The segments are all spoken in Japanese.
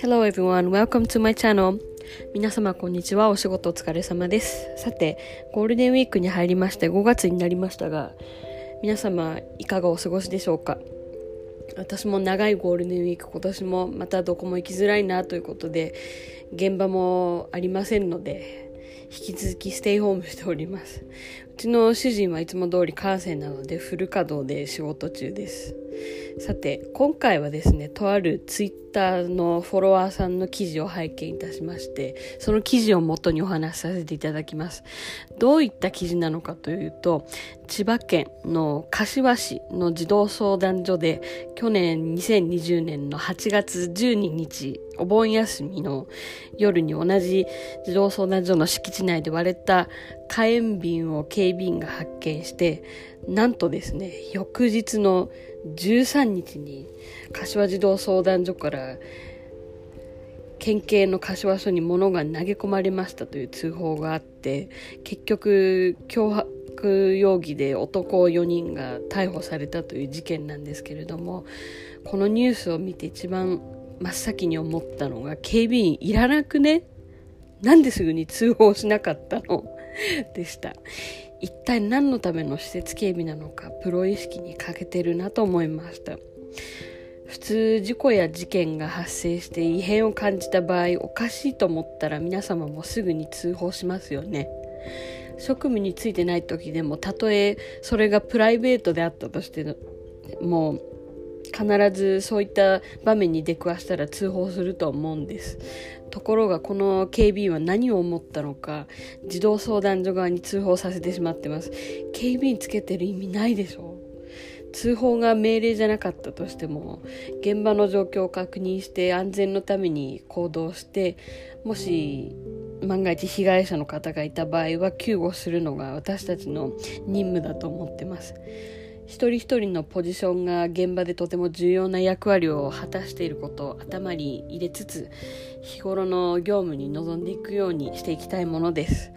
Hello everyone, welcome to my channel. 皆様こんにちは。お仕事お疲れ様です。さて、ゴールデンウィークに入りまして5月になりましたが、皆様いかがお過ごしでしょうか？私も長いゴールデンウィーク今年もまたどこも行きづらいなということで現場もありませんので引き続きステイホームしております。うちの主人はいつも通りカーセンなのでフル稼働で仕事中です。さて今回はですねとあるツイッターのフォロワーさんの記事を拝見いたしましてその記事をもとにお話しさせていただきます。どういった記事なのかというと千葉県の柏市の児童相談所で去年2020年の8月12日お盆休みの夜に同じ児童相談所の敷地内で割れた火炎瓶を警備員が発見してなんとですね翌日の13日に柏児童相談所から県警の柏署に物が投げ込まれましたという通報があって結局脅迫容疑で男4人が逮捕されたという事件なんですけれどもこのニュースを見て一番真っ先に思ったのが警備員いらなくね？なんですぐに通報しなかったの？でした。一体何のための施設警備なのかプロ意識に欠けてるなと思いました。普通事故や事件が発生して異変を感じた場合おかしいと思ったら皆様もすぐに通報しますよね。職務についてない時でもたとえそれがプライベートであったとしてもう必ずそういった場面に出くわしたら通報すると思うんです。ところがこの警備員は何を思ったのか児童相談所側に通報させてしまってます。警備員つけてる意味ないでしょ通報が命令じゃなかったとしても現場の状況を確認して安全のために行動してもし万が一被害者の方がいた場合は救護するのが私たちの任務だと思ってます一人一人のポジションが現場でとても重要な役割を果たしていることを頭に入れつつ日頃の業務に臨んでいくようにしていきたいものです。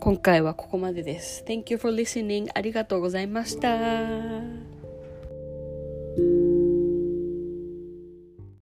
今回はここまでです。Thank you for listening. ありがとうございました。